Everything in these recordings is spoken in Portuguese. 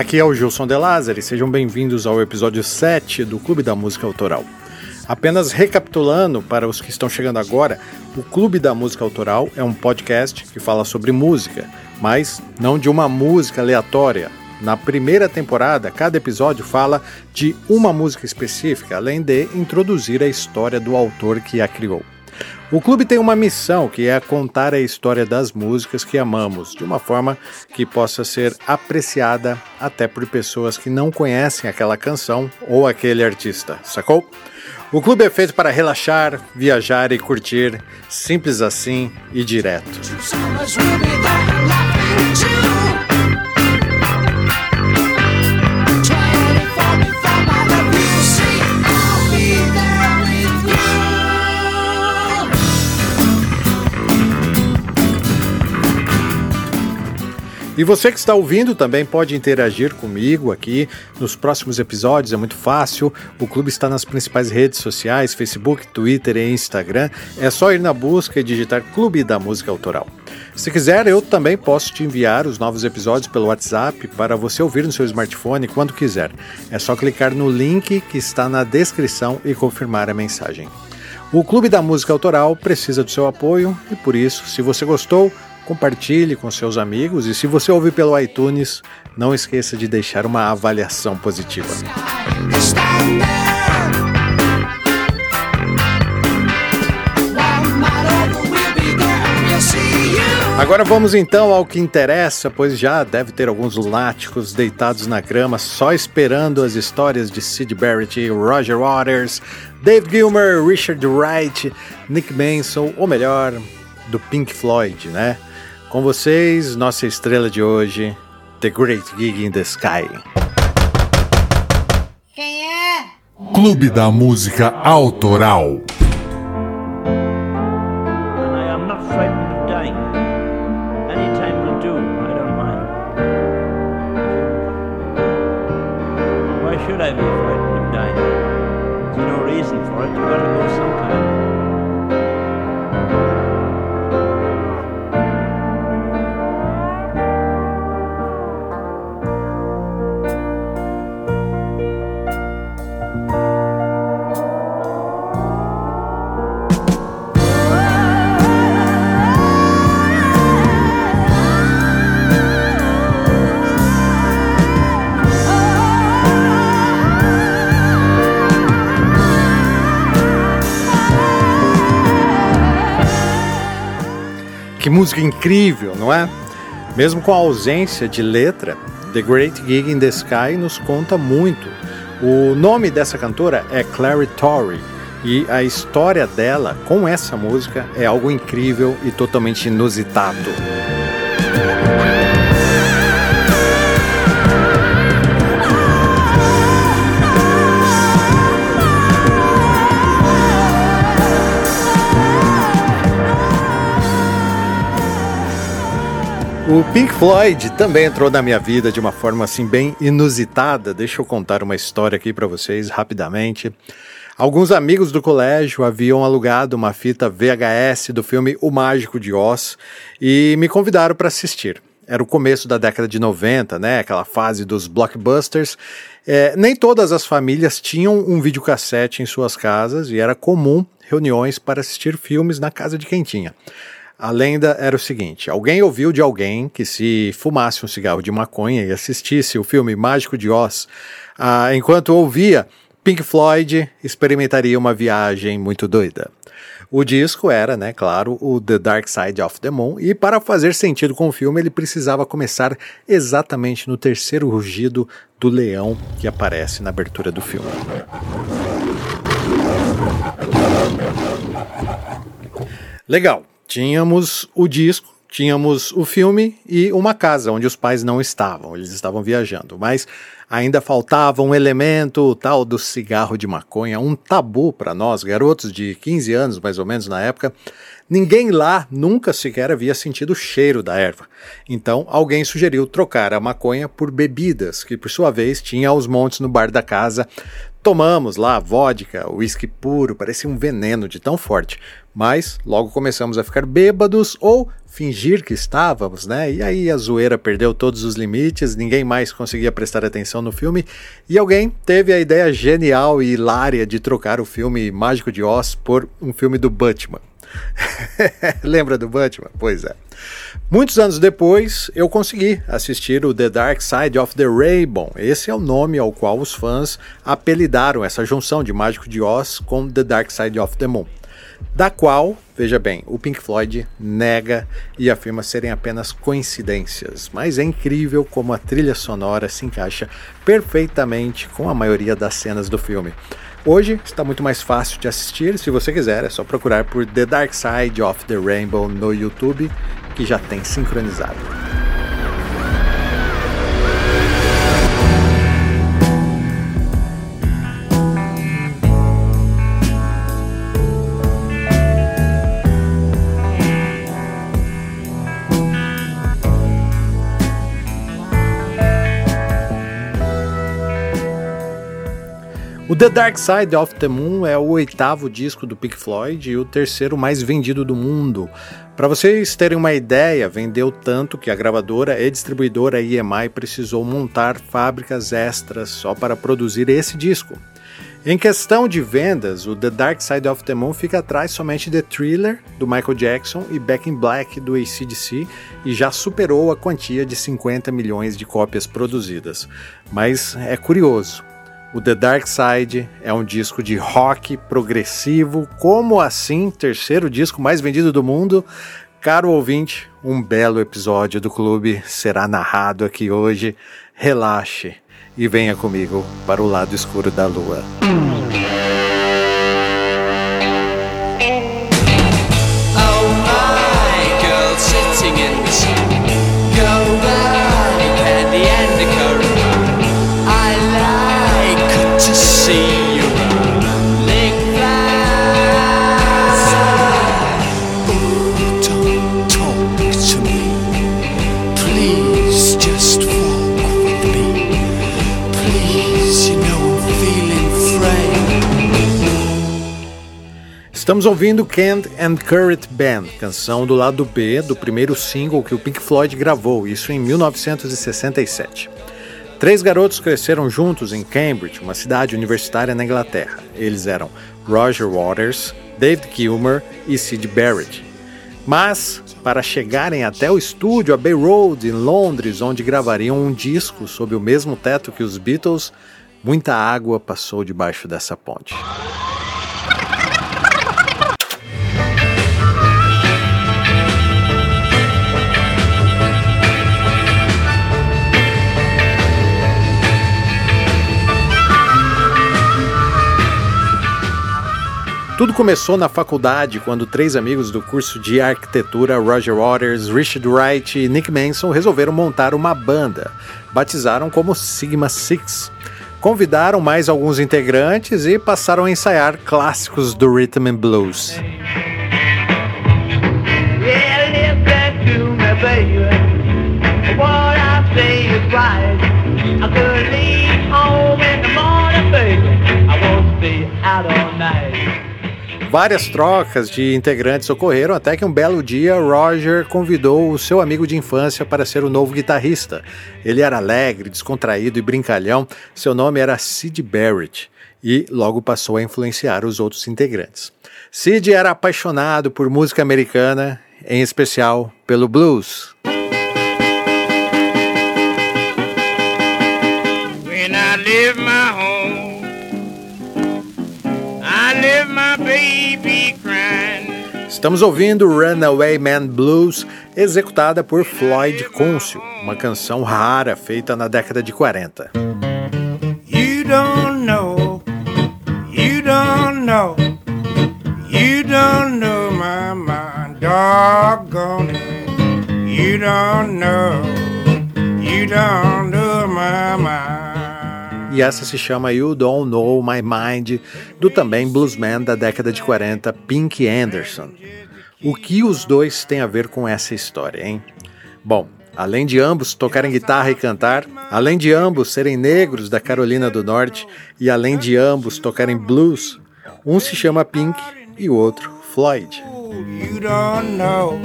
Aqui é o Gilson De Lázari, sejam bem-vindos ao episódio 7 do Clube da Música Autoral. Apenas recapitulando para os que estão chegando agora, o Clube da Música Autoral é um podcast que fala sobre música, mas não de uma música aleatória. Na primeira temporada, cada episódio fala de uma música específica, além de introduzir a história do autor que a criou. O clube tem uma missão que é contar a história das músicas que amamos de uma forma que possa ser apreciada até por pessoas que não conhecem aquela canção ou aquele artista, sacou? O clube é feito para relaxar, viajar e curtir, simples assim e direto. E você que está ouvindo também pode interagir comigo aqui nos próximos episódios, é muito fácil. O clube está nas principais redes sociais: Facebook, Twitter e Instagram. É só ir na busca e digitar Clube da Música Autoral. Se quiser, eu também posso te enviar os novos episódios pelo WhatsApp para você ouvir no seu smartphone quando quiser. É só clicar no link que está na descrição e confirmar a mensagem. O Clube da Música Autoral precisa do seu apoio e por isso, se você gostou, compartilhe com seus amigos e se você ouve pelo iTunes, não esqueça de deixar uma avaliação positiva. Agora vamos então ao que interessa, pois já deve ter alguns lunáticos deitados na grama só esperando as histórias de Sid Barrett, Roger Waters, Dave Gilmer, Richard Wright, Nick Manson, ou melhor, do Pink Floyd, né? Com vocês, nossa estrela de hoje, The Great Gig in the Sky. Clube da Música Autoral. Música incrível, não é? Mesmo com a ausência de letra, The Great Gig in the Sky nos conta muito. O nome dessa cantora é Clary Torrey e a história dela com essa música é algo incrível e totalmente inusitado. O Pink Floyd também entrou na minha vida de uma forma assim bem inusitada. Deixa eu contar uma história aqui para vocês rapidamente. Alguns amigos do colégio haviam alugado uma fita VHS do filme O Mágico de Oz e me convidaram para assistir. Era o começo da década de 90, né? Aquela fase dos blockbusters. É, nem todas as famílias tinham um videocassete em suas casas e era comum reuniões para assistir filmes na casa de quem tinha. A lenda era o seguinte: alguém ouviu de alguém que se fumasse um cigarro de maconha e assistisse o filme Mágico de Oz, ah, enquanto ouvia, Pink Floyd experimentaria uma viagem muito doida. O disco era, né, claro, o The Dark Side of the Moon, e para fazer sentido com o filme, ele precisava começar exatamente no terceiro rugido do leão que aparece na abertura do filme. Legal. Tínhamos o disco, tínhamos o filme e uma casa onde os pais não estavam, eles estavam viajando, mas ainda faltava um elemento o tal do cigarro de maconha, um tabu para nós, garotos de 15 anos mais ou menos na época. Ninguém lá nunca sequer havia sentido o cheiro da erva. Então, alguém sugeriu trocar a maconha por bebidas, que por sua vez tinha aos montes no bar da casa. Tomamos lá vodka, uísque puro, parecia um veneno de tão forte. Mas logo começamos a ficar bêbados ou fingir que estávamos, né? E aí a zoeira perdeu todos os limites, ninguém mais conseguia prestar atenção no filme e alguém teve a ideia genial e hilária de trocar o filme Mágico de Oz por um filme do Batman. Lembra do Batman? Pois é. Muitos anos depois, eu consegui assistir o The Dark Side of the Rainbow. Esse é o nome ao qual os fãs apelidaram essa junção de Mágico de Oz com The Dark Side of the Moon. Da qual, veja bem, o Pink Floyd nega e afirma serem apenas coincidências, mas é incrível como a trilha sonora se encaixa perfeitamente com a maioria das cenas do filme. Hoje está muito mais fácil de assistir, se você quiser, é só procurar por The Dark Side of the Rainbow no YouTube, que já tem sincronizado. O The Dark Side of the Moon é o oitavo disco do Pink Floyd e o terceiro mais vendido do mundo. Para vocês terem uma ideia, vendeu tanto que a gravadora e distribuidora EMI precisou montar fábricas extras só para produzir esse disco. Em questão de vendas, o The Dark Side of the Moon fica atrás somente de Thriller, do Michael Jackson, e Back in Black, do ACDC, e já superou a quantia de 50 milhões de cópias produzidas. Mas é curioso, o The Dark Side é um disco de rock progressivo, como assim, terceiro disco mais vendido do mundo. Caro ouvinte, um belo episódio do clube será narrado aqui hoje. Relaxe e venha comigo para o lado escuro da lua. Estamos ouvindo Canned and Current Band, canção do lado B do primeiro single que o Pink Floyd gravou, isso em 1967. Três garotos cresceram juntos em Cambridge, uma cidade universitária na Inglaterra. Eles eram Roger Waters, David Gilmour e Sid Barrett. Mas, para chegarem até o estúdio Abbey Road, em Londres, onde gravariam um disco sob o mesmo teto que os Beatles, muita água passou debaixo dessa ponte. Tudo começou na faculdade quando três amigos do curso de arquitetura, Roger Waters, Richard Wright e Nick Manson, resolveram montar uma banda. Batizaram como Sigma Six. Convidaram mais alguns integrantes e passaram a ensaiar clássicos do rhythm and blues. Yeah, Várias trocas de integrantes ocorreram até que um belo dia Roger convidou o seu amigo de infância para ser o novo guitarrista. Ele era alegre, descontraído e brincalhão. Seu nome era Sid Barrett e logo passou a influenciar os outros integrantes. Sid era apaixonado por música americana, em especial pelo blues. When I leave my Estamos ouvindo Runaway Man Blues, executada por Floyd Council, uma canção rara feita na década de 40. You don't know, you don't know, you don't know my mind, doggone it. You don't know, you don't know my mind. E essa se chama You Don't Know My Mind, do também bluesman da década de 40, Pink Anderson. O que os dois têm a ver com essa história, hein? Bom, além de ambos tocarem guitarra e cantar, além de ambos serem negros da Carolina do Norte e além de ambos tocarem blues, um se chama Pink e o outro Floyd. You don't know,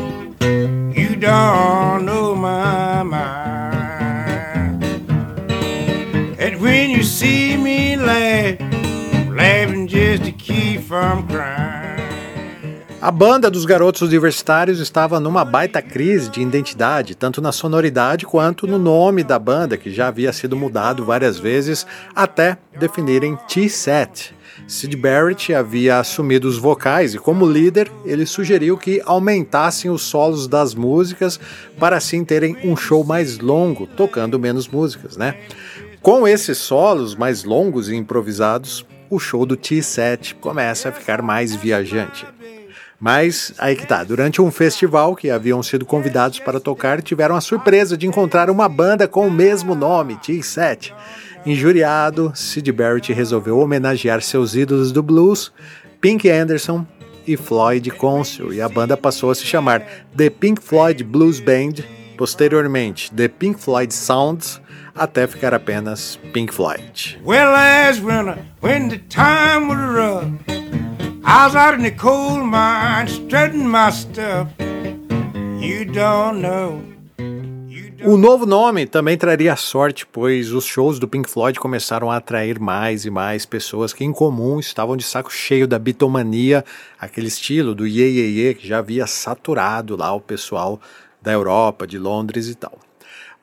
you don't know my mind. See me laugh, laughing just to keep from crying. A banda dos garotos universitários estava numa baita crise de identidade, tanto na sonoridade quanto no nome da banda, que já havia sido mudado várias vezes até definirem T-Set. Sid Barrett havia assumido os vocais e, como líder, ele sugeriu que aumentassem os solos das músicas para assim terem um show mais longo, tocando menos músicas, né? Com esses solos mais longos e improvisados, o show do T-Set começa a ficar mais viajante. Mas aí que tá, durante um festival que haviam sido convidados para tocar, tiveram a surpresa de encontrar uma banda com o mesmo nome, T7. Injuriado, Sid Barrett resolveu homenagear seus ídolos do blues, Pink Anderson e Floyd Council, e a banda passou a se chamar The Pink Floyd Blues Band, posteriormente The Pink Floyd Sounds, até ficar apenas Pink Floyd. Well, last winter, when the time was rough, I was out in the coal mine strutting my stuff. You don't know. O novo nome também traria sorte, pois os shows do Pink Floyd começaram a atrair mais e mais pessoas que, em comum, estavam de saco cheio da bitomania, aquele estilo do Ye Ye Ye que já havia saturado lá o pessoal da Europa, de Londres e tal.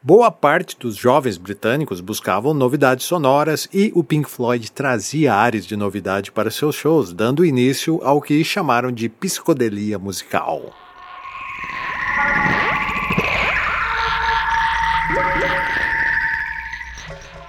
Boa parte dos jovens britânicos buscavam novidades sonoras e o Pink Floyd trazia áreas de novidade para seus shows, dando início ao que chamaram de psicodelia musical.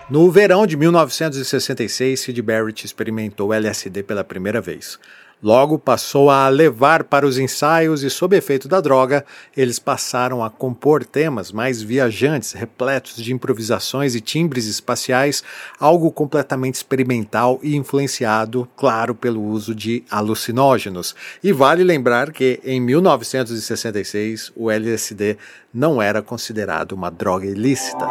No verão de 1966, Sid Barrett experimentou LSD pela primeira vez. Logo passou a levar para os ensaios e, sob efeito da droga, eles passaram a compor temas mais viajantes, repletos de improvisações e timbres espaciais, algo completamente experimental e influenciado, claro, pelo uso de alucinógenos. E vale lembrar que, em 1966, o LSD não era considerado uma droga ilícita.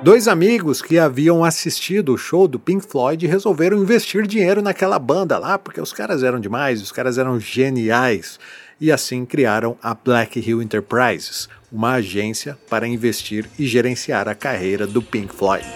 Dois amigos que haviam assistido o show do Pink Floyd resolveram investir dinheiro naquela banda lá, porque os caras eram demais, os caras eram geniais. E assim criaram a Black Hill Enterprises, uma agência para investir e gerenciar a carreira do Pink Floyd.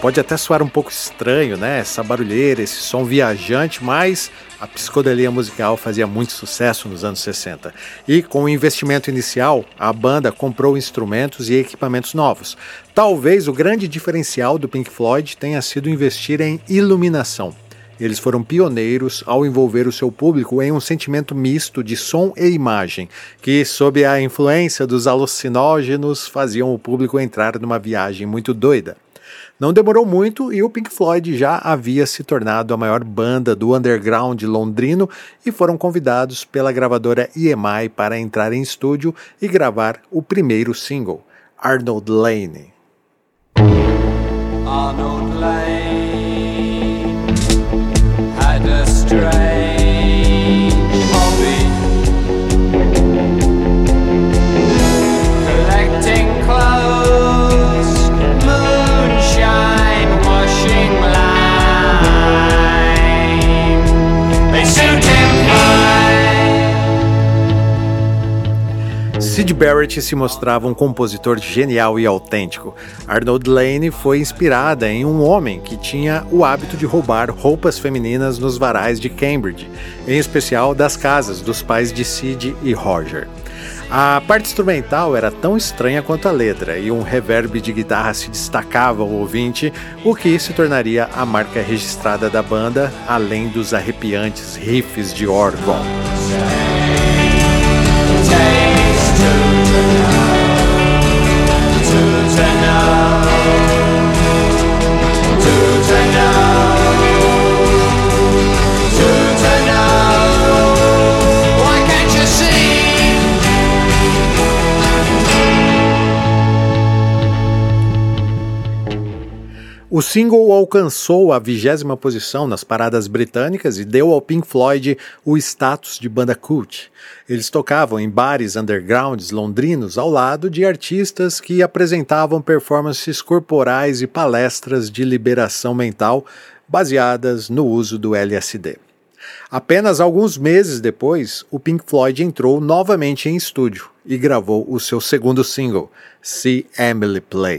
Pode até soar um pouco estranho, né? Essa barulheira, esse som viajante, mas a psicodelia musical fazia muito sucesso nos anos 60. E com o investimento inicial, a banda comprou instrumentos e equipamentos novos. Talvez o grande diferencial do Pink Floyd tenha sido investir em iluminação. Eles foram pioneiros ao envolver o seu público em um sentimento misto de som e imagem, que, sob a influência dos alucinógenos, faziam o público entrar numa viagem muito doida. Não demorou muito e o Pink Floyd já havia se tornado a maior banda do underground londrino e foram convidados pela gravadora EMI para entrar em estúdio e gravar o primeiro single, Arnold Lane. Arnold Lane Sid Barrett se mostrava um compositor genial e autêntico. Arnold Lane foi inspirada em um homem que tinha o hábito de roubar roupas femininas nos varais de Cambridge, em especial das casas dos pais de Sid e Roger. A parte instrumental era tão estranha quanto a letra, e um reverb de guitarra se destacava ao ouvinte, o que se tornaria a marca registrada da banda, além dos arrepiantes riffs de órgão. O single alcançou a vigésima posição nas paradas britânicas e deu ao Pink Floyd o status de banda cult. Eles tocavam em bares undergrounds londrinos ao lado de artistas que apresentavam performances corporais e palestras de liberação mental baseadas no uso do LSD. Apenas alguns meses depois, o Pink Floyd entrou novamente em estúdio e gravou o seu segundo single, See Emily Play.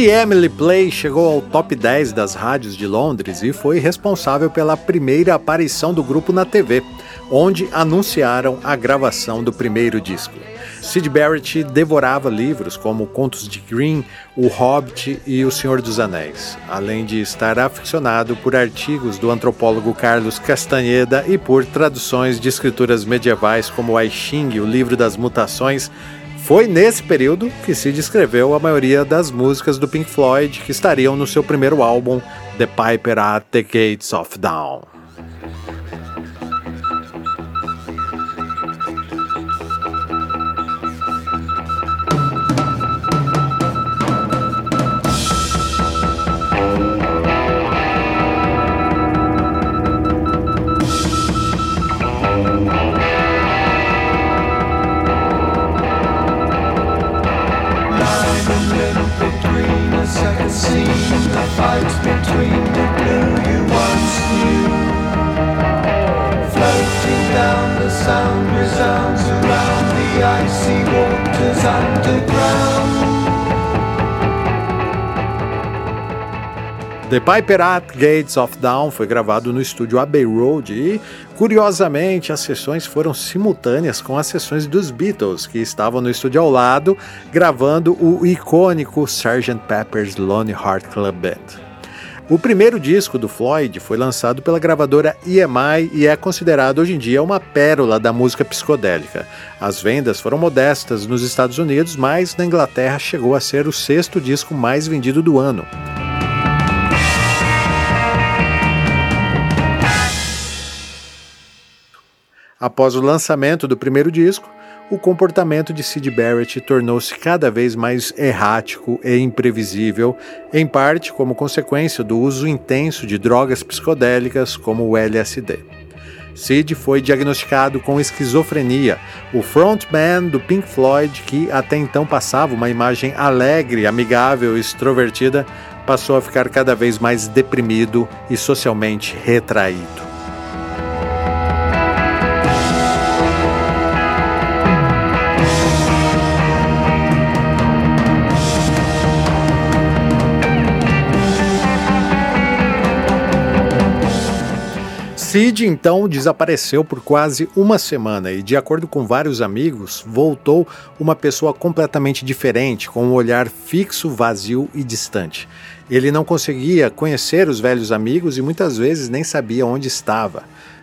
See Emily Play chegou ao top 10 das rádios de Londres e foi responsável pela primeira aparição do grupo na TV, onde anunciaram a gravação do primeiro disco. Sid Barrett devorava livros como Contos de Green, O Hobbit e O Senhor dos Anéis, além de estar aficionado por artigos do antropólogo Carlos Castanheda e por traduções de escrituras medievais como I Ching, o livro das mutações, foi nesse período que se descreveu a maioria das músicas do Pink Floyd que estariam no seu primeiro álbum, The Piper at the Gates of Dawn. The Piper at Gates of Dawn foi gravado no estúdio Abbey Road e, curiosamente, as sessões foram simultâneas com as sessões dos Beatles, que estavam no estúdio ao lado, gravando o icônico Sgt. Pepper's Lonely Heart Club Band. O primeiro disco do Floyd foi lançado pela gravadora EMI e é considerado hoje em dia uma pérola da música psicodélica. As vendas foram modestas nos Estados Unidos, mas na Inglaterra chegou a ser o sexto disco mais vendido do ano. Após o lançamento do primeiro disco, o comportamento de Sid Barrett tornou-se cada vez mais errático e imprevisível, em parte como consequência do uso intenso de drogas psicodélicas como o LSD. Sid foi diagnosticado com esquizofrenia, o frontman do Pink Floyd, que até então passava uma imagem alegre, amigável e extrovertida, passou a ficar cada vez mais deprimido e socialmente retraído. Sid então desapareceu por quase uma semana e, de acordo com vários amigos, voltou uma pessoa completamente diferente, com um olhar fixo, vazio e distante. Ele não conseguia conhecer os velhos amigos e muitas vezes nem sabia onde estava.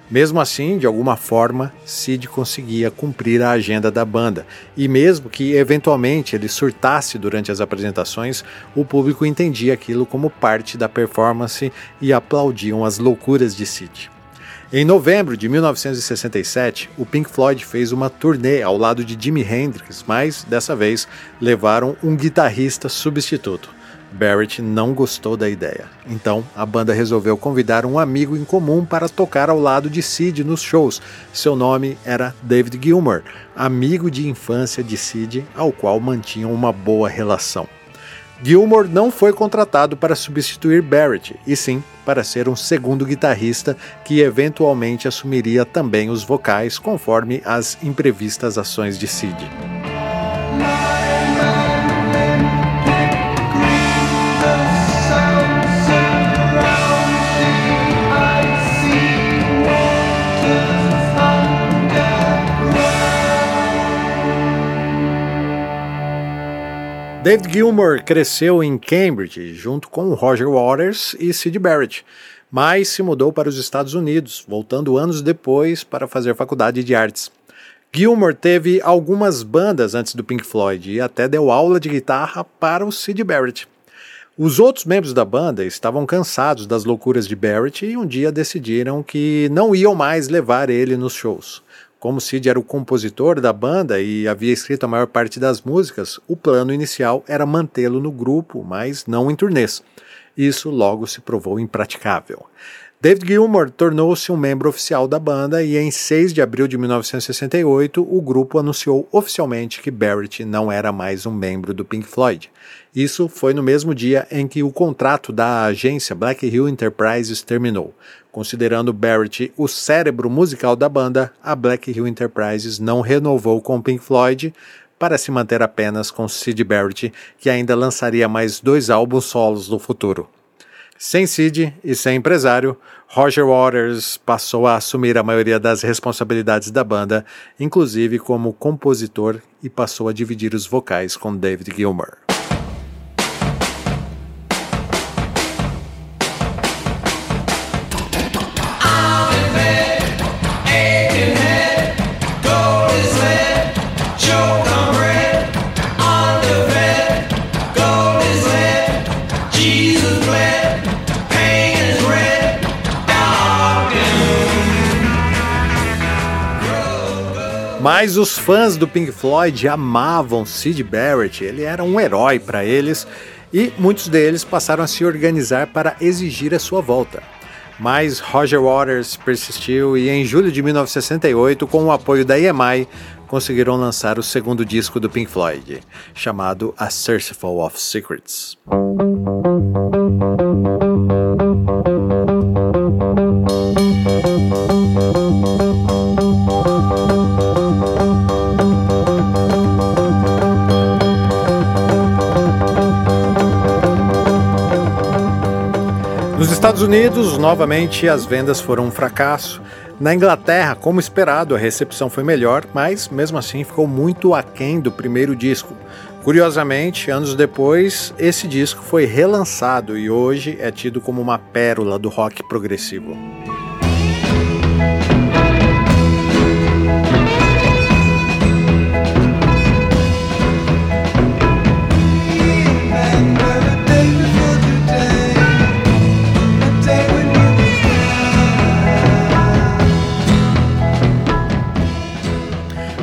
Mesmo assim, de alguma forma, Sid conseguia cumprir a agenda da banda, e mesmo que eventualmente ele surtasse durante as apresentações, o público entendia aquilo como parte da performance e aplaudiam as loucuras de Sid. Em novembro de 1967, o Pink Floyd fez uma turnê ao lado de Jimi Hendrix, mas dessa vez levaram um guitarrista substituto. Barrett não gostou da ideia. Então, a banda resolveu convidar um amigo em comum para tocar ao lado de Sid nos shows. Seu nome era David Gilmour, amigo de infância de Sid, ao qual mantinham uma boa relação. Gilmour não foi contratado para substituir Barrett, e sim para ser um segundo guitarrista que eventualmente assumiria também os vocais conforme as imprevistas ações de Sid. David Gilmour cresceu em Cambridge junto com Roger Waters e Sid Barrett, mas se mudou para os Estados Unidos, voltando anos depois para fazer faculdade de artes. Gilmour teve algumas bandas antes do Pink Floyd e até deu aula de guitarra para o Sid Barrett. Os outros membros da banda estavam cansados das loucuras de Barrett e um dia decidiram que não iam mais levar ele nos shows. Como Sid era o compositor da banda e havia escrito a maior parte das músicas, o plano inicial era mantê-lo no grupo, mas não em turnês. Isso logo se provou impraticável. David Gilmour tornou-se um membro oficial da banda e em 6 de abril de 1968 o grupo anunciou oficialmente que Barrett não era mais um membro do Pink Floyd. Isso foi no mesmo dia em que o contrato da agência Black Hill Enterprises terminou. Considerando Barrett o cérebro musical da banda, a Black Hill Enterprises não renovou com Pink Floyd para se manter apenas com Sid Barrett, que ainda lançaria mais dois álbuns solos no futuro. Sem Sid e sem empresário, Roger Waters passou a assumir a maioria das responsabilidades da banda, inclusive como compositor, e passou a dividir os vocais com David Gilmour. Mas os fãs do Pink Floyd amavam Sid Barrett, ele era um herói para eles e muitos deles passaram a se organizar para exigir a sua volta. Mas Roger Waters persistiu e em julho de 1968, com o apoio da EMI, conseguiram lançar o segundo disco do Pink Floyd, chamado A Full of Secrets. Estados Unidos, novamente, as vendas foram um fracasso. Na Inglaterra, como esperado, a recepção foi melhor, mas mesmo assim ficou muito aquém do primeiro disco. Curiosamente, anos depois, esse disco foi relançado e hoje é tido como uma pérola do rock progressivo.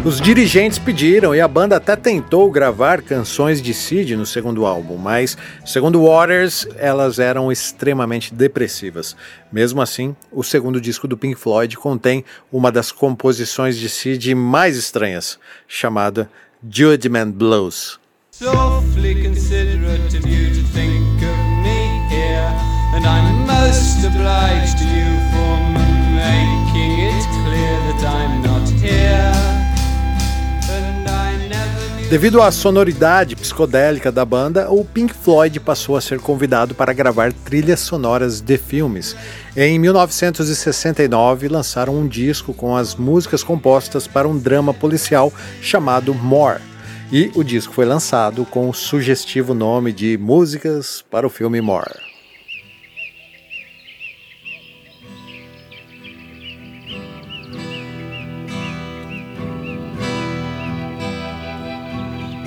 Os dirigentes pediram e a banda até tentou gravar canções de Sid no segundo álbum, mas, segundo Waters, elas eram extremamente depressivas. Mesmo assim, o segundo disco do Pink Floyd contém uma das composições de Sid mais estranhas, chamada Judgment Blows. Softly considerate of you to think of me here, and I'm most obliged to you Devido à sonoridade psicodélica da banda, o Pink Floyd passou a ser convidado para gravar trilhas sonoras de filmes. Em 1969, lançaram um disco com as músicas compostas para um drama policial chamado More. E o disco foi lançado com o sugestivo nome de Músicas para o filme More.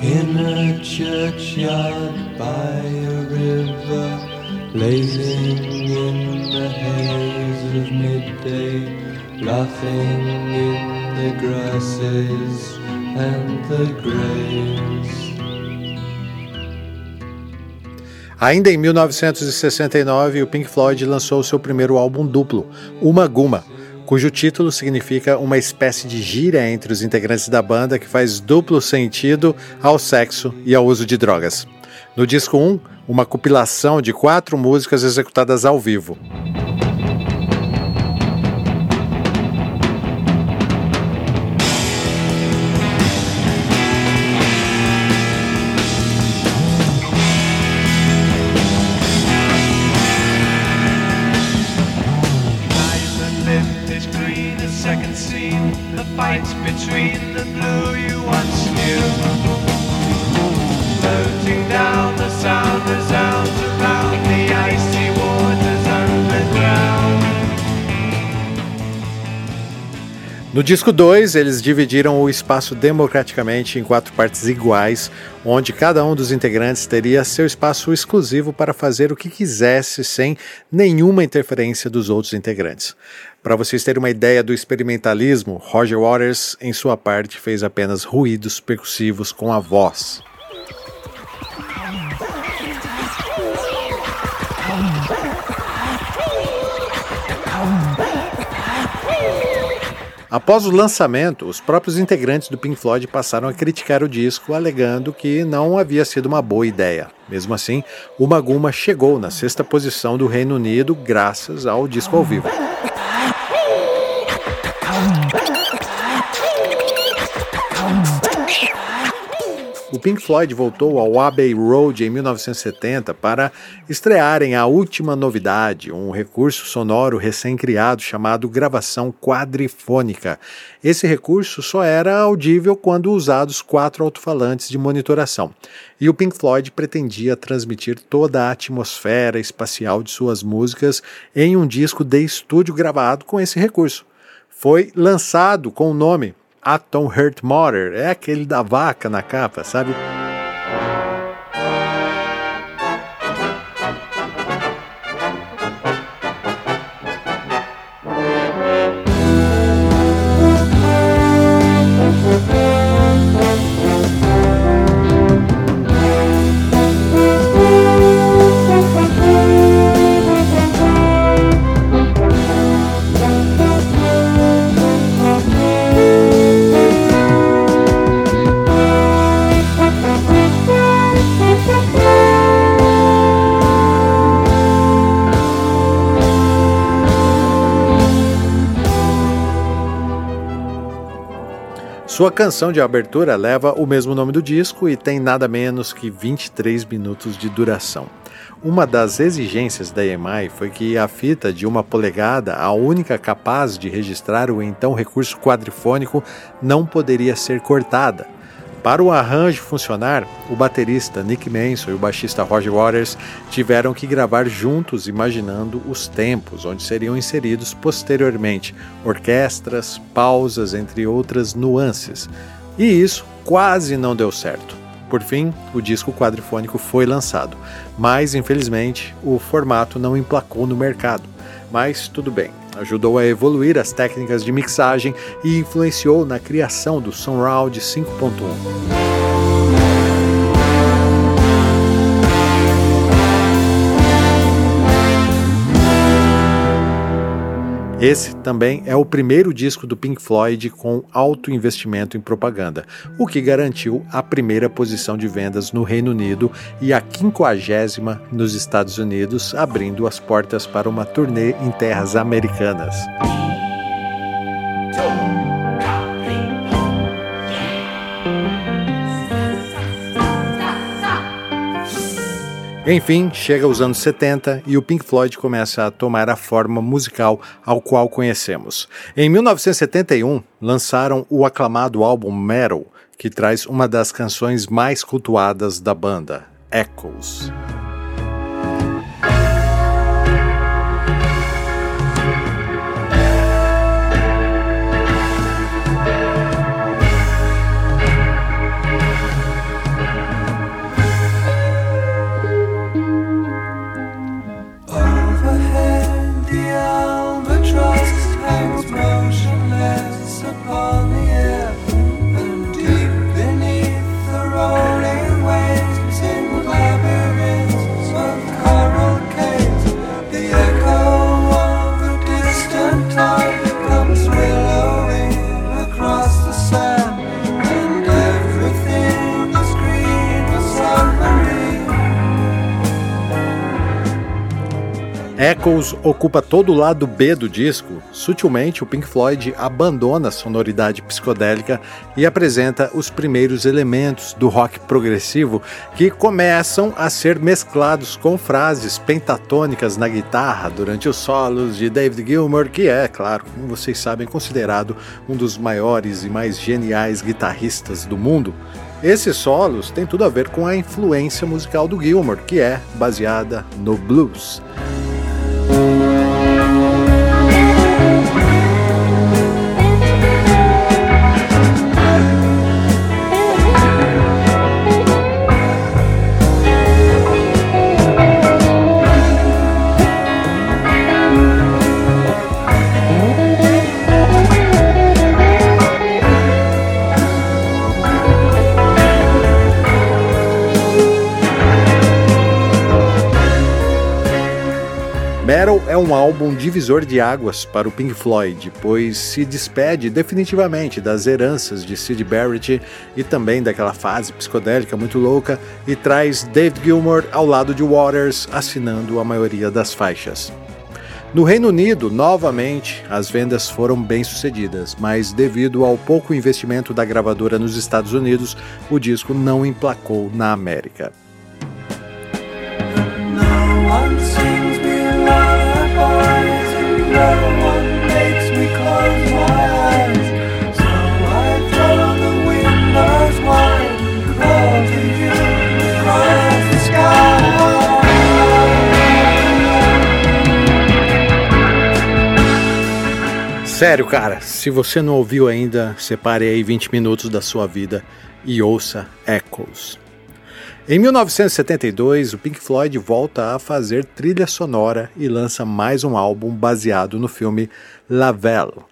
In a churchyard by a river, blazing in the haze of midday, laughing in the grasses and the graves. Ainda em 1969, o Pink Floyd lançou seu primeiro álbum duplo, Uma Guma, cujo título significa uma espécie de gíria entre os integrantes da banda que faz duplo sentido ao sexo e ao uso de drogas. No disco 1, uma compilação de quatro músicas executadas ao vivo. No disco 2, eles dividiram o espaço democraticamente em quatro partes iguais, onde cada um dos integrantes teria seu espaço exclusivo para fazer o que quisesse sem nenhuma interferência dos outros integrantes. Para vocês terem uma ideia do experimentalismo, Roger Waters, em sua parte, fez apenas ruídos percussivos com a voz. Após o lançamento, os próprios integrantes do Pink Floyd passaram a criticar o disco, alegando que não havia sido uma boa ideia. Mesmo assim, o Maguma chegou na sexta posição do Reino Unido graças ao disco ao vivo. O Pink Floyd voltou ao Abbey Road em 1970 para estrearem a última novidade, um recurso sonoro recém-criado chamado gravação quadrifônica. Esse recurso só era audível quando usados quatro alto-falantes de monitoração. E o Pink Floyd pretendia transmitir toda a atmosfera espacial de suas músicas em um disco de estúdio gravado com esse recurso. Foi lançado com o nome Atom Heart Mother, é aquele da vaca na capa, sabe? Sua canção de abertura leva o mesmo nome do disco e tem nada menos que 23 minutos de duração. Uma das exigências da EMI foi que a fita de uma polegada, a única capaz de registrar o então recurso quadrifônico, não poderia ser cortada. Para o arranjo funcionar, o baterista Nick Manson e o baixista Roger Waters tiveram que gravar juntos, imaginando os tempos onde seriam inseridos posteriormente orquestras, pausas, entre outras nuances. E isso quase não deu certo. Por fim, o disco quadrifônico foi lançado, mas infelizmente o formato não emplacou no mercado. Mas tudo bem, ajudou a evoluir as técnicas de mixagem e influenciou na criação do Soundround 5.1. Esse também é o primeiro disco do Pink Floyd com alto investimento em propaganda, o que garantiu a primeira posição de vendas no Reino Unido e a quinquagésima nos Estados Unidos, abrindo as portas para uma turnê em terras americanas. Enfim, chega os anos 70 e o Pink Floyd começa a tomar a forma musical ao qual conhecemos. Em 1971, lançaram o aclamado álbum Metal, que traz uma das canções mais cultuadas da banda, Echoes. Echoes ocupa todo o lado B do disco. Sutilmente, o Pink Floyd abandona a sonoridade psicodélica e apresenta os primeiros elementos do rock progressivo que começam a ser mesclados com frases pentatônicas na guitarra durante os solos de David Gilmour, que é, claro, como vocês sabem, considerado um dos maiores e mais geniais guitarristas do mundo. Esses solos têm tudo a ver com a influência musical do Gilmour, que é baseada no blues. Álbum divisor de águas para o Pink Floyd, pois se despede definitivamente das heranças de Sid Barrett e também daquela fase psicodélica muito louca e traz David Gilmour ao lado de Waters assinando a maioria das faixas. No Reino Unido, novamente, as vendas foram bem-sucedidas, mas devido ao pouco investimento da gravadora nos Estados Unidos, o disco não emplacou na América. No Sério, cara, se você não ouviu ainda, separe aí 20 minutos da sua vida e ouça Echoes. Em 1972, o Pink Floyd volta a fazer trilha sonora e lança mais um álbum baseado no filme Lavelle.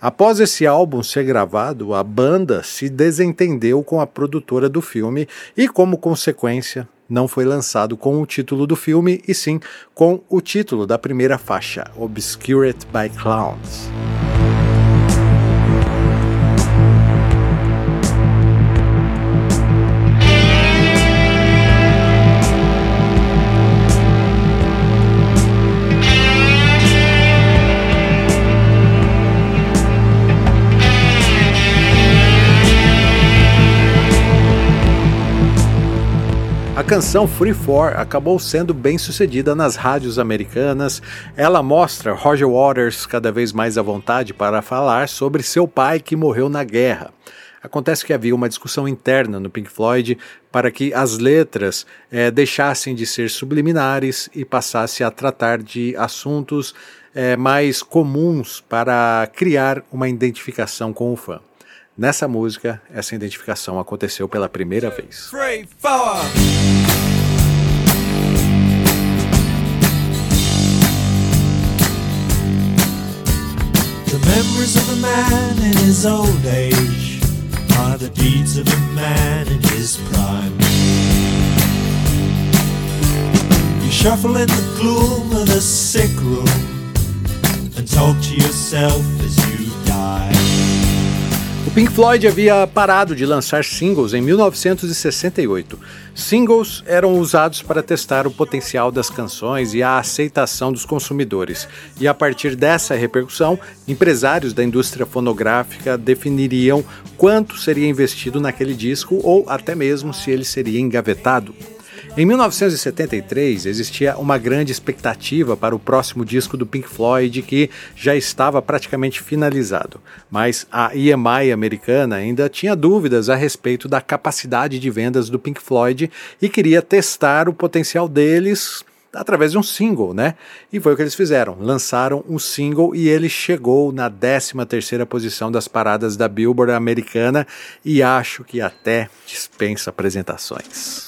Após esse álbum ser gravado, a banda se desentendeu com a produtora do filme e, como consequência, não foi lançado com o título do filme, e sim com o título da primeira faixa, Obscured by Clowns. Canção Free For acabou sendo bem sucedida nas rádios americanas. Ela mostra Roger Waters cada vez mais à vontade para falar sobre seu pai que morreu na guerra. Acontece que havia uma discussão interna no Pink Floyd para que as letras eh, deixassem de ser subliminares e passassem a tratar de assuntos eh, mais comuns para criar uma identificação com o fã. Nessa música, essa identificação aconteceu pela primeira vez. The memories of a man in his old age are the deeds of a man in his prime. You shuffle in the gloom of the sick room and talk to yourself as you die. O Pink Floyd havia parado de lançar singles em 1968. Singles eram usados para testar o potencial das canções e a aceitação dos consumidores. E a partir dessa repercussão, empresários da indústria fonográfica definiriam quanto seria investido naquele disco ou até mesmo se ele seria engavetado. Em 1973, existia uma grande expectativa para o próximo disco do Pink Floyd que já estava praticamente finalizado, mas a EMI americana ainda tinha dúvidas a respeito da capacidade de vendas do Pink Floyd e queria testar o potencial deles através de um single, né? E foi o que eles fizeram. Lançaram um single e ele chegou na 13ª posição das paradas da Billboard americana e acho que até dispensa apresentações.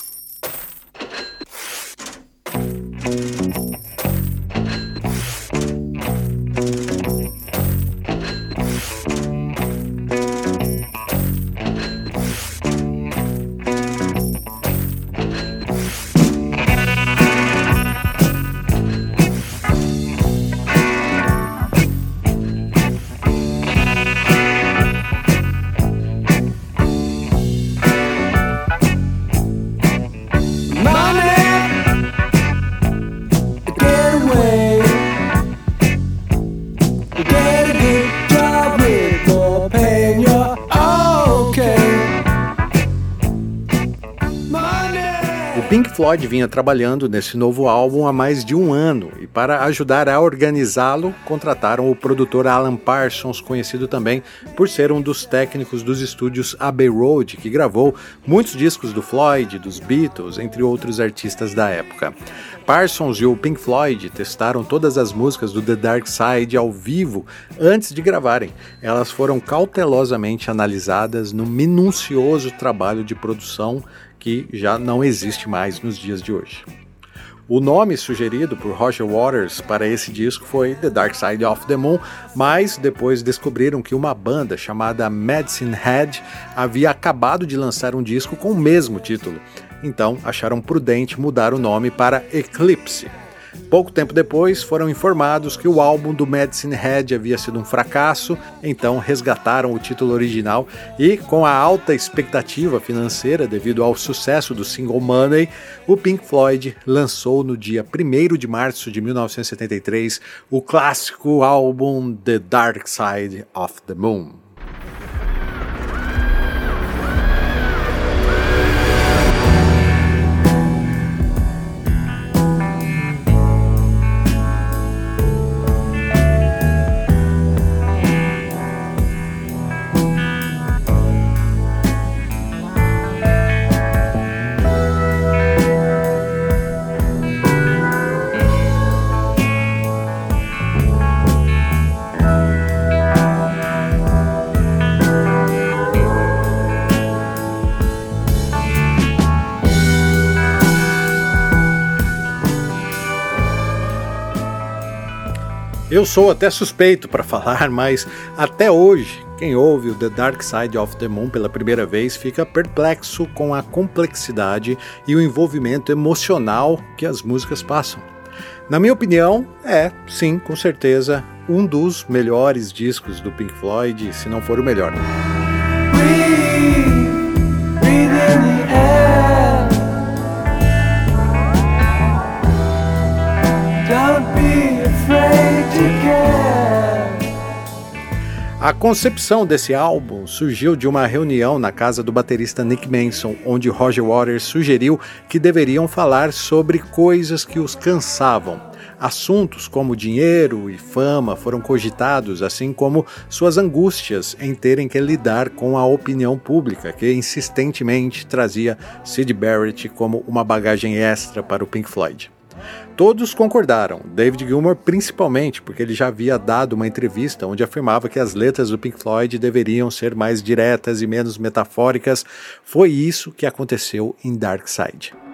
Floyd vinha trabalhando nesse novo álbum há mais de um ano e, para ajudar a organizá-lo, contrataram o produtor Alan Parsons, conhecido também por ser um dos técnicos dos estúdios Abbey Road, que gravou muitos discos do Floyd, dos Beatles, entre outros artistas da época. Parsons e o Pink Floyd testaram todas as músicas do The Dark Side ao vivo antes de gravarem. Elas foram cautelosamente analisadas no minucioso trabalho de produção que já não existe mais nos dias de hoje. O nome sugerido por Roger Waters para esse disco foi The Dark Side of the Moon, mas depois descobriram que uma banda chamada Medicine Head havia acabado de lançar um disco com o mesmo título. Então acharam prudente mudar o nome para Eclipse. Pouco tempo depois, foram informados que o álbum do Medicine Head havia sido um fracasso, então resgataram o título original e, com a alta expectativa financeira devido ao sucesso do single Money, o Pink Floyd lançou no dia 1 de março de 1973 o clássico álbum The Dark Side of the Moon. Eu sou até suspeito para falar, mas até hoje, quem ouve o The Dark Side of the Moon pela primeira vez fica perplexo com a complexidade e o envolvimento emocional que as músicas passam. Na minha opinião, é, sim, com certeza, um dos melhores discos do Pink Floyd, se não for o melhor. A concepção desse álbum surgiu de uma reunião na casa do baterista Nick Manson, onde Roger Waters sugeriu que deveriam falar sobre coisas que os cansavam. Assuntos como dinheiro e fama foram cogitados, assim como suas angústias em terem que lidar com a opinião pública, que insistentemente trazia Sid Barrett como uma bagagem extra para o Pink Floyd. Todos concordaram, David Gilmour principalmente, porque ele já havia dado uma entrevista onde afirmava que as letras do Pink Floyd deveriam ser mais diretas e menos metafóricas. Foi isso que aconteceu em Dark Side.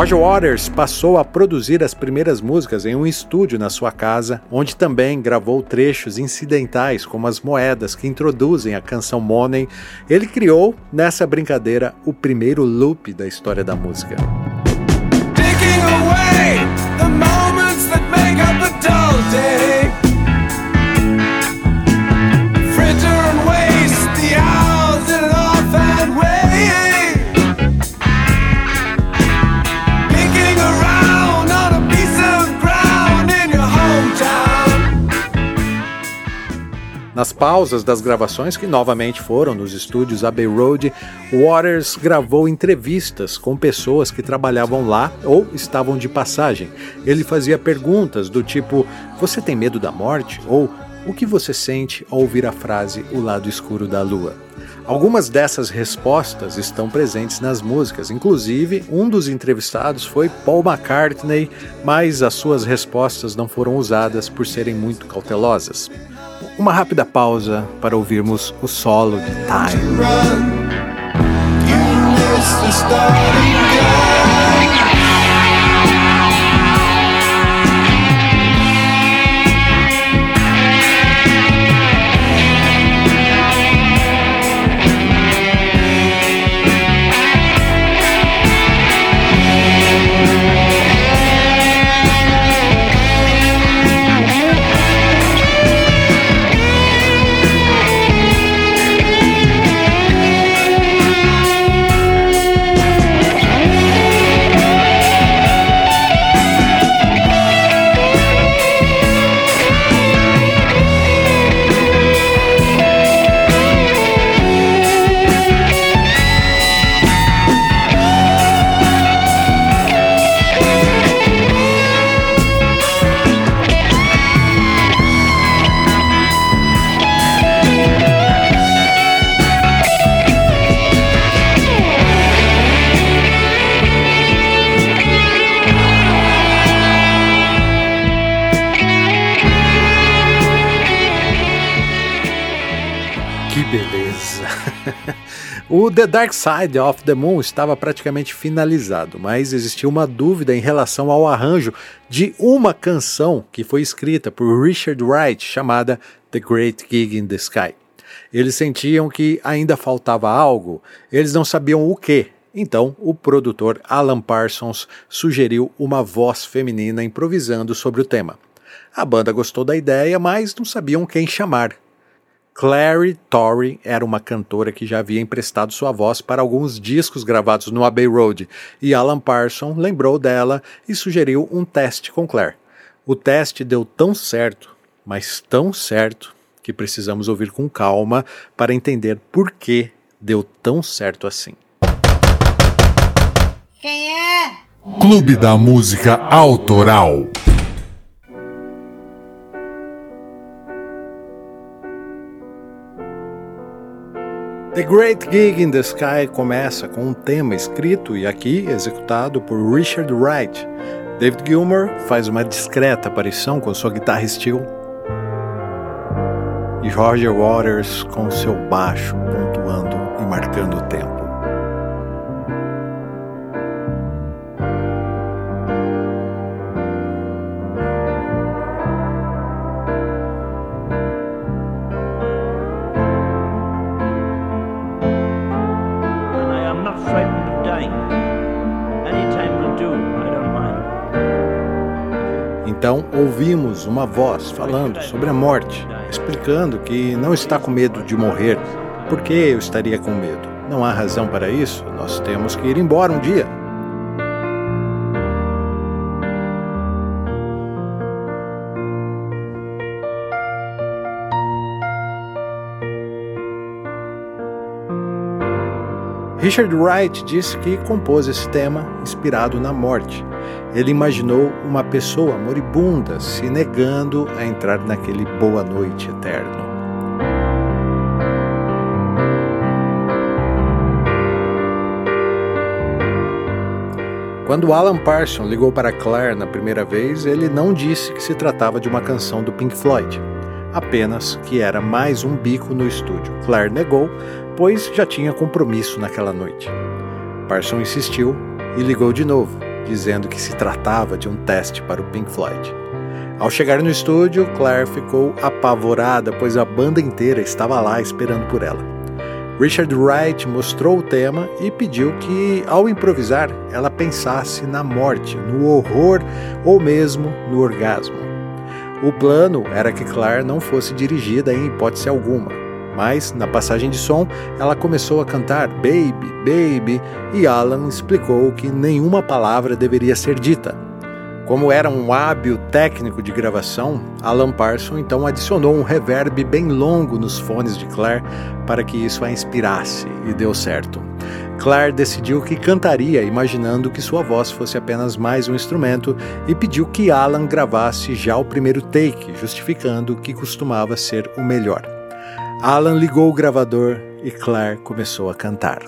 Roger Waters passou a produzir as primeiras músicas em um estúdio na sua casa, onde também gravou trechos incidentais, como as moedas que introduzem a canção Money. Ele criou, nessa brincadeira, o primeiro loop da história da música. Nas pausas das gravações, que novamente foram nos estúdios Abbey Road, Waters gravou entrevistas com pessoas que trabalhavam lá ou estavam de passagem. Ele fazia perguntas do tipo: Você tem medo da morte? ou O que você sente ao ouvir a frase O lado escuro da lua? Algumas dessas respostas estão presentes nas músicas, inclusive um dos entrevistados foi Paul McCartney, mas as suas respostas não foram usadas por serem muito cautelosas. Uma rápida pausa para ouvirmos o solo de Time. O The Dark Side of the Moon estava praticamente finalizado, mas existia uma dúvida em relação ao arranjo de uma canção que foi escrita por Richard Wright chamada The Great Gig in the Sky. Eles sentiam que ainda faltava algo, eles não sabiam o que. Então, o produtor Alan Parsons sugeriu uma voz feminina improvisando sobre o tema. A banda gostou da ideia, mas não sabiam quem chamar. Clary Torrey era uma cantora que já havia emprestado sua voz para alguns discos gravados no Abbey Road, e Alan Parsons lembrou dela e sugeriu um teste com Claire. O teste deu tão certo, mas tão certo, que precisamos ouvir com calma para entender por que deu tão certo assim. Quem é? Clube da Música Autoral. The Great Gig in the Sky começa com um tema escrito e aqui executado por Richard Wright. David Gilmour faz uma discreta aparição com sua guitarra steel e Roger Waters com seu baixo pontuando e marcando o tempo. Ouvimos uma voz falando sobre a morte, explicando que não está com medo de morrer. Por que eu estaria com medo? Não há razão para isso. Nós temos que ir embora um dia. Richard Wright disse que compôs esse tema inspirado na morte. Ele imaginou uma pessoa moribunda se negando a entrar naquele boa noite eterno. Quando Alan Parsons ligou para Claire na primeira vez, ele não disse que se tratava de uma canção do Pink Floyd, apenas que era mais um bico no estúdio. Claire negou, pois já tinha compromisso naquela noite. Parsons insistiu e ligou de novo, dizendo que se tratava de um teste para o Pink Floyd. Ao chegar no estúdio, Claire ficou apavorada, pois a banda inteira estava lá esperando por ela. Richard Wright mostrou o tema e pediu que, ao improvisar, ela pensasse na morte, no horror ou mesmo no orgasmo. O plano era que Claire não fosse dirigida em hipótese alguma, mas na passagem de som ela começou a cantar Baby, Baby e Alan explicou que nenhuma palavra deveria ser dita. Como era um hábil técnico de gravação, Alan Parsons então adicionou um reverb bem longo nos fones de Claire para que isso a inspirasse e deu certo. Claire decidiu que cantaria, imaginando que sua voz fosse apenas mais um instrumento, e pediu que Alan gravasse já o primeiro take, justificando que costumava ser o melhor. Alan ligou o gravador e Claire começou a cantar.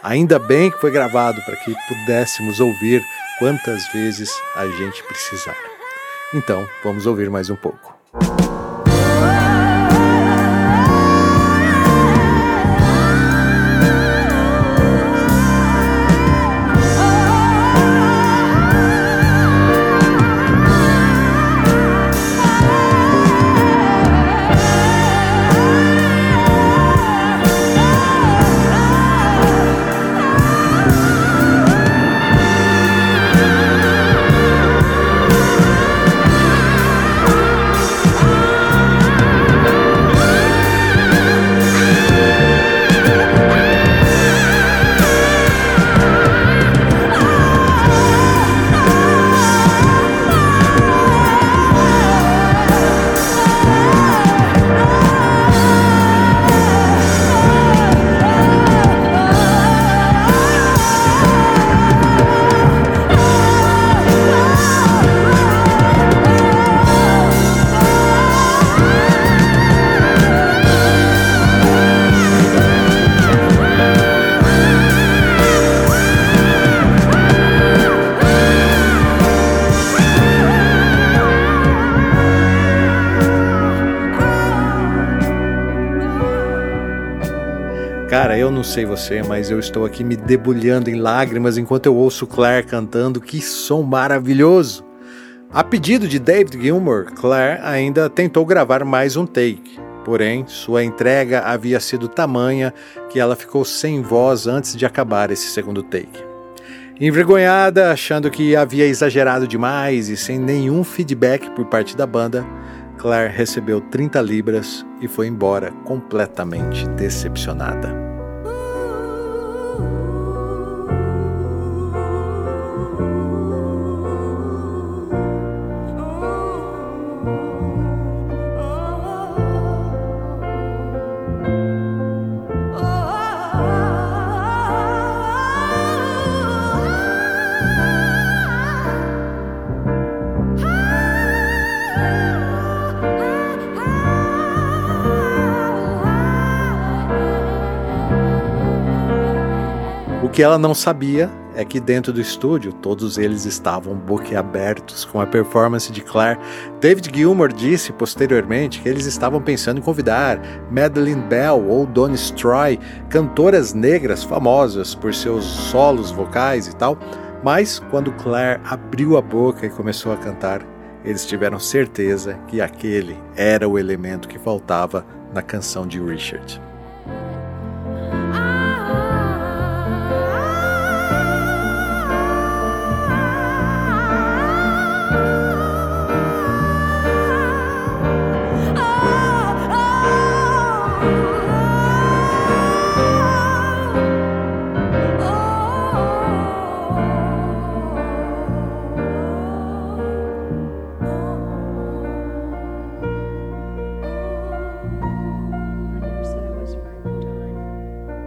Ainda bem que foi gravado para que pudéssemos ouvir quantas vezes a gente precisar. Então, vamos ouvir mais um pouco. Você, mas eu estou aqui me debulhando em lágrimas enquanto eu ouço Claire cantando. Que som maravilhoso! A pedido de David Gilmour, Claire ainda tentou gravar mais um take. Porém, sua entrega havia sido tamanha que ela ficou sem voz antes de acabar esse segundo take. Envergonhada, achando que havia exagerado demais e sem nenhum feedback por parte da banda, Claire recebeu 30 libras e foi embora completamente decepcionada. Que ela não sabia é que dentro do estúdio todos eles estavam boquiabertos com a performance de Claire. David Gilmour disse posteriormente que eles estavam pensando em convidar Madeleine Bell ou Donnie Stroy, cantoras negras famosas por seus solos vocais e tal, mas quando Claire abriu a boca e começou a cantar, eles tiveram certeza que aquele era o elemento que faltava na canção de Richard.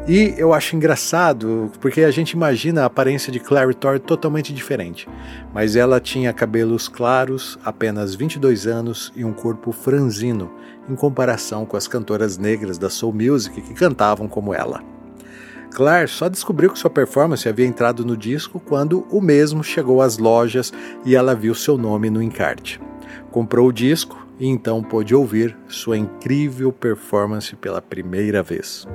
E eu acho engraçado, porque a gente imagina a aparência de Clary Thor totalmente diferente. Mas ela tinha cabelos claros, apenas 22 anos e um corpo franzino, em comparação com as cantoras negras da soul music que cantavam como ela. Claire só descobriu que sua performance havia entrado no disco quando o mesmo chegou às lojas e ela viu seu nome no encarte. Comprou o disco e então pôde ouvir sua incrível performance pela primeira vez.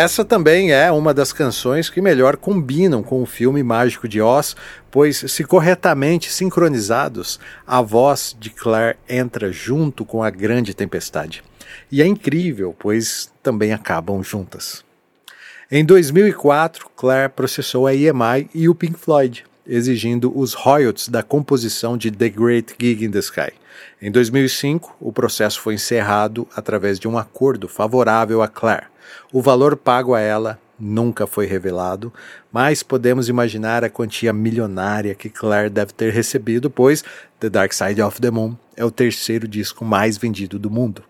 Essa também é uma das canções que melhor combinam com o filme Mágico de Oz, pois, se corretamente sincronizados, a voz de Claire entra junto com a grande tempestade. E é incrível, pois também acabam juntas. Em 2004, Claire processou a EMI e o Pink Floyd, exigindo os royalties da composição de The Great Gig in the Sky. Em 2005, o processo foi encerrado através de um acordo favorável a Claire. O valor pago a ela nunca foi revelado, mas podemos imaginar a quantia milionária que Claire deve ter recebido, pois The Dark Side of the Moon é o terceiro disco mais vendido do mundo.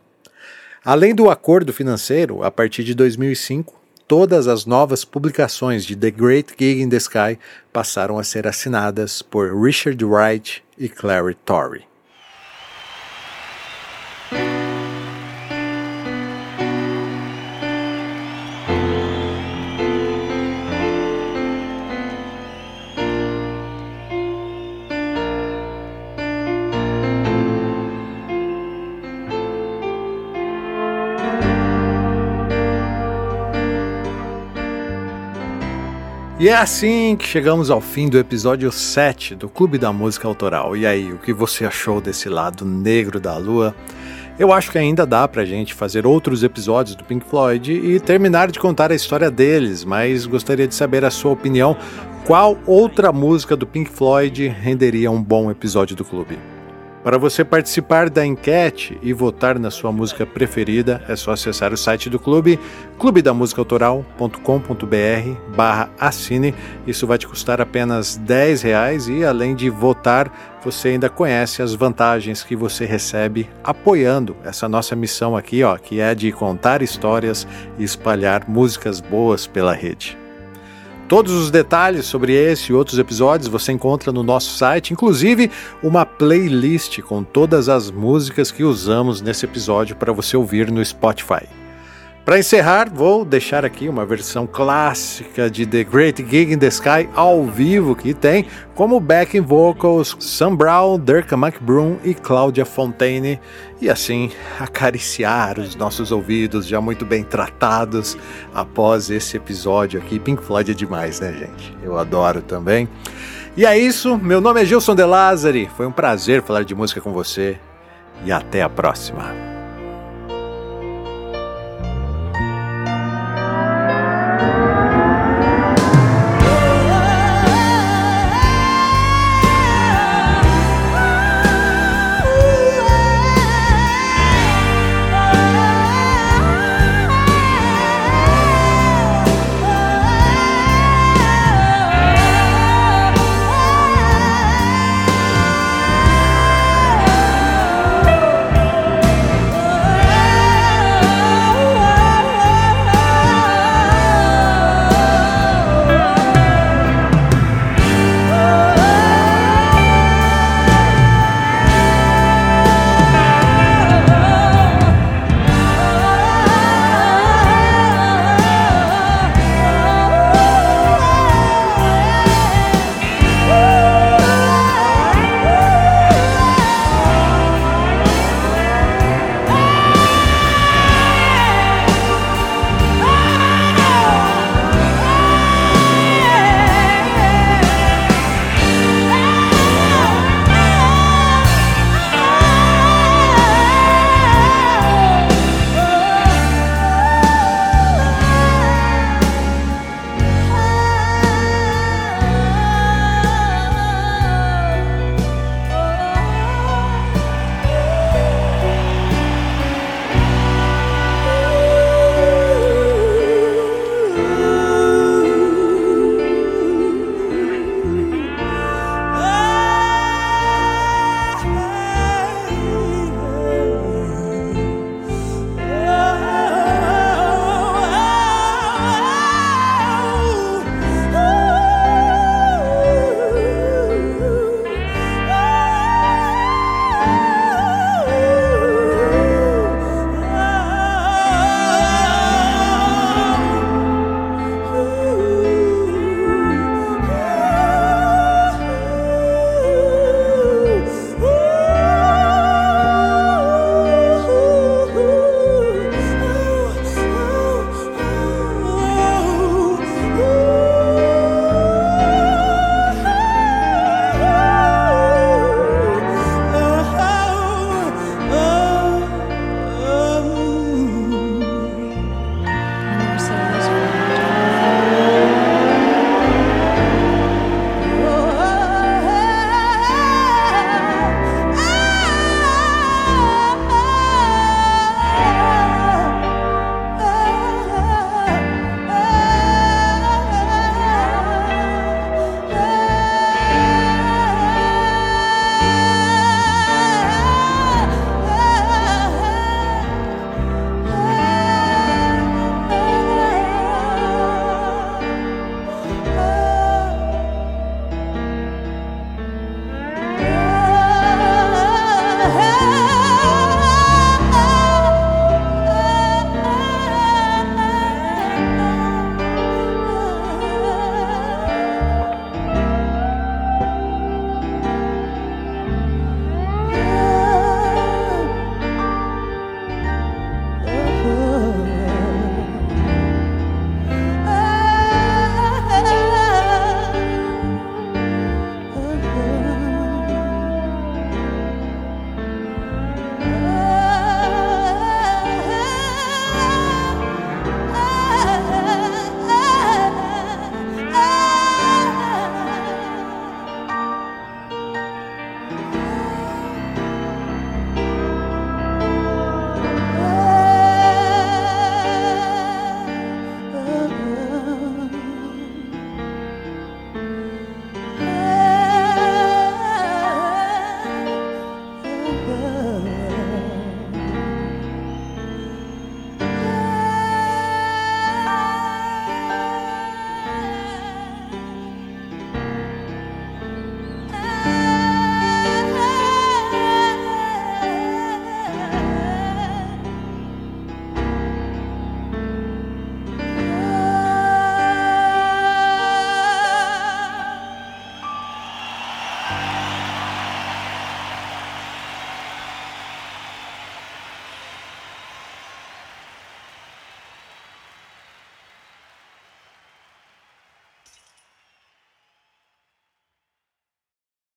Além do acordo financeiro, a partir de 2005, todas as novas publicações de The Great Gig in the Sky passaram a ser assinadas por Richard Wright e Clary Torrey. É assim que chegamos ao fim do episódio 7 do Clube da Música Autoral. E aí, o que você achou desse lado negro da lua? Eu acho que ainda dá pra gente fazer outros episódios do Pink Floyd e terminar de contar a história deles, mas gostaria de saber a sua opinião. Qual outra música do Pink Floyd renderia um bom episódio do clube? Para você participar da enquete e votar na sua música preferida, é só acessar o site do clube, clubedamusicaautoral.com.br barra assine. Isso vai te custar apenas 10 reais e além de votar, você ainda conhece as vantagens que você recebe apoiando essa nossa missão aqui, ó, que é de contar histórias e espalhar músicas boas pela rede. Todos os detalhes sobre esse e outros episódios você encontra no nosso site, inclusive uma playlist com todas as músicas que usamos nesse episódio para você ouvir no Spotify. Para encerrar, vou deixar aqui uma versão clássica de The Great Gig in the Sky ao vivo que tem como backing vocals Sam Brown, Dirk McBroom e Claudia Fontaine e assim acariciar os nossos ouvidos já muito bem tratados após esse episódio aqui. Pink Floyd é demais, né, gente? Eu adoro também. E é isso, meu nome é Gilson De Lázari, foi um prazer falar de música com você e até a próxima.